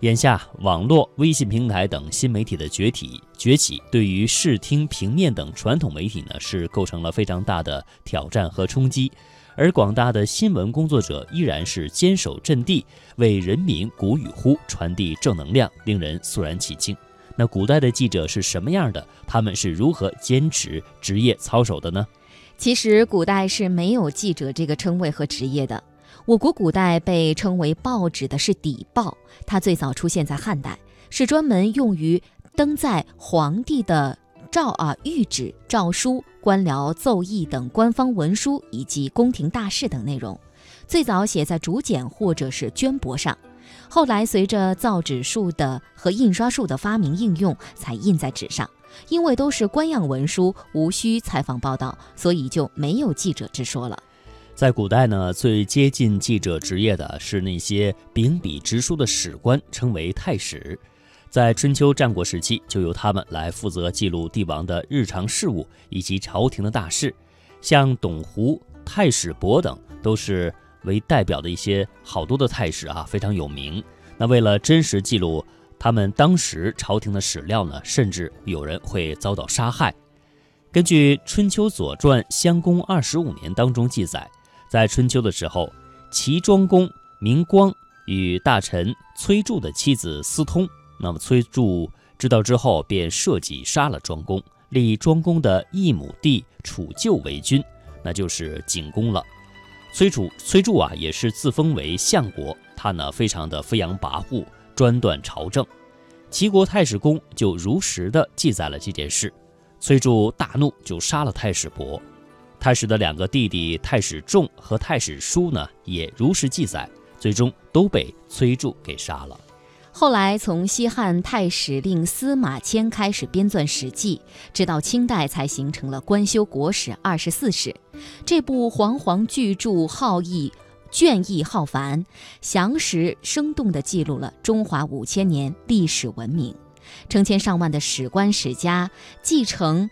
眼下，网络、微信平台等新媒体的崛起崛起，对于视听、平面等传统媒体呢，是构成了非常大的挑战和冲击。而广大的新闻工作者依然是坚守阵地，为人民鼓与呼，传递正能量，令人肃然起敬。那古代的记者是什么样的？他们是如何坚持职业操守的呢？其实，古代是没有记者这个称谓和职业的。我国古代被称为报纸的是邸报，它最早出现在汉代，是专门用于登载皇帝的诏啊、谕旨、诏书、官僚奏议等官方文书以及宫廷大事等内容。最早写在竹简或者是绢帛上，后来随着造纸术的和印刷术的发明应用，才印在纸上。因为都是官样文书，无需采访报道，所以就没有记者之说了。在古代呢，最接近记者职业的是那些秉笔直书的史官，称为太史。在春秋战国时期，就由他们来负责记录帝王的日常事务以及朝廷的大事。像董狐、太史伯等，都是为代表的一些好多的太史啊，非常有名。那为了真实记录他们当时朝廷的史料呢，甚至有人会遭到杀害。根据《春秋左传·襄公二十五年》当中记载。在春秋的时候，齐庄公明光与大臣崔杼的妻子私通，那么崔杼知道之后，便设计杀了庄公，立庄公的异母弟楚臼为君，那就是景公了。崔楚崔杼啊，也是自封为相国，他呢非常的飞扬跋扈，专断朝政。齐国太史公就如实的记载了这件事，崔杼大怒，就杀了太史伯。太史的两个弟弟太史仲和太史舒呢，也如实记载，最终都被崔杼给杀了。后来从西汉太史令司马迁开始编纂《史记》，直到清代才形成了官修国史二十四史。这部煌煌巨著浩逸，卷帙浩繁，详实生动地记录了中华五千年历史文明。成千上万的史官史家继承。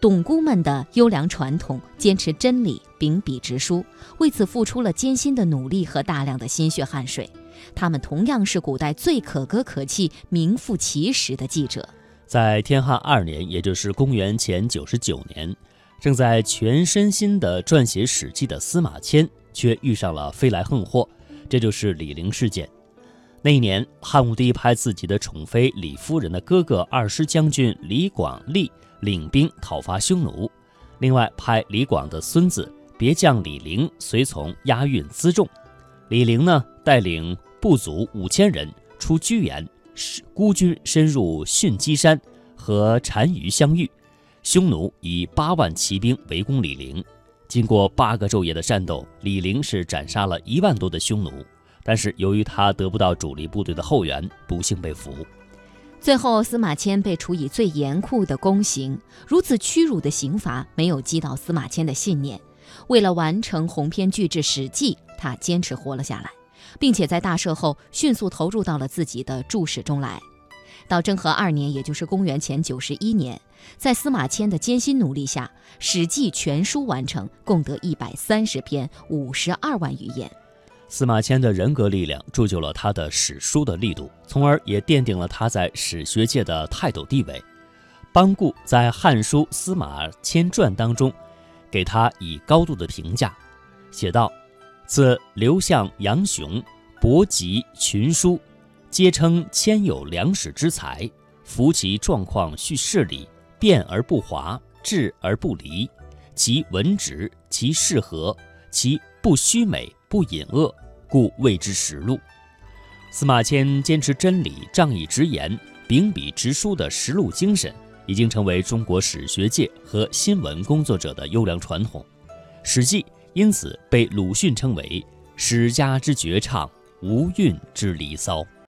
董姑们的优良传统，坚持真理，秉笔直书，为此付出了艰辛的努力和大量的心血汗水。他们同样是古代最可歌可泣、名副其实的记者。在天汉二年，也就是公元前九十九年，正在全身心地撰写《史记》的司马迁，却遇上了飞来横祸，这就是李陵事件。那一年，汉武帝派自己的宠妃李夫人的哥哥二师将军李广利。领兵讨伐匈奴，另外派李广的孙子别将李陵随从押运辎重。李陵呢，带领部族五千人出居延，孤军深入巽鸡山和单于相遇。匈奴以八万骑兵围攻李陵，经过八个昼夜的战斗，李陵是斩杀了一万多的匈奴，但是由于他得不到主力部队的后援，不幸被俘。最后，司马迁被处以最严酷的宫刑。如此屈辱的刑罚没有击倒司马迁的信念。为了完成鸿篇巨制《史记》，他坚持活了下来，并且在大赦后迅速投入到了自己的注史中来。到政和二年，也就是公元前九十一年，在司马迁的艰辛努力下，《史记》全书完成，共得一百三十篇，五十二万余言。司马迁的人格力量铸就了他的史书的力度，从而也奠定了他在史学界的泰斗地位。班固在《汉书·司马迁传》当中，给他以高度的评价，写道：“自刘向、杨雄、伯集群书，皆称迁有良史之才。夫其状况叙事理，变而不华，质而不离。其文直，其事和，其不虚美，不隐恶。”故谓之实录。司马迁坚持真理、仗义直言、秉笔直书的实录精神，已经成为中国史学界和新闻工作者的优良传统。《史记》因此被鲁迅称为“史家之绝唱，无韵之离骚”。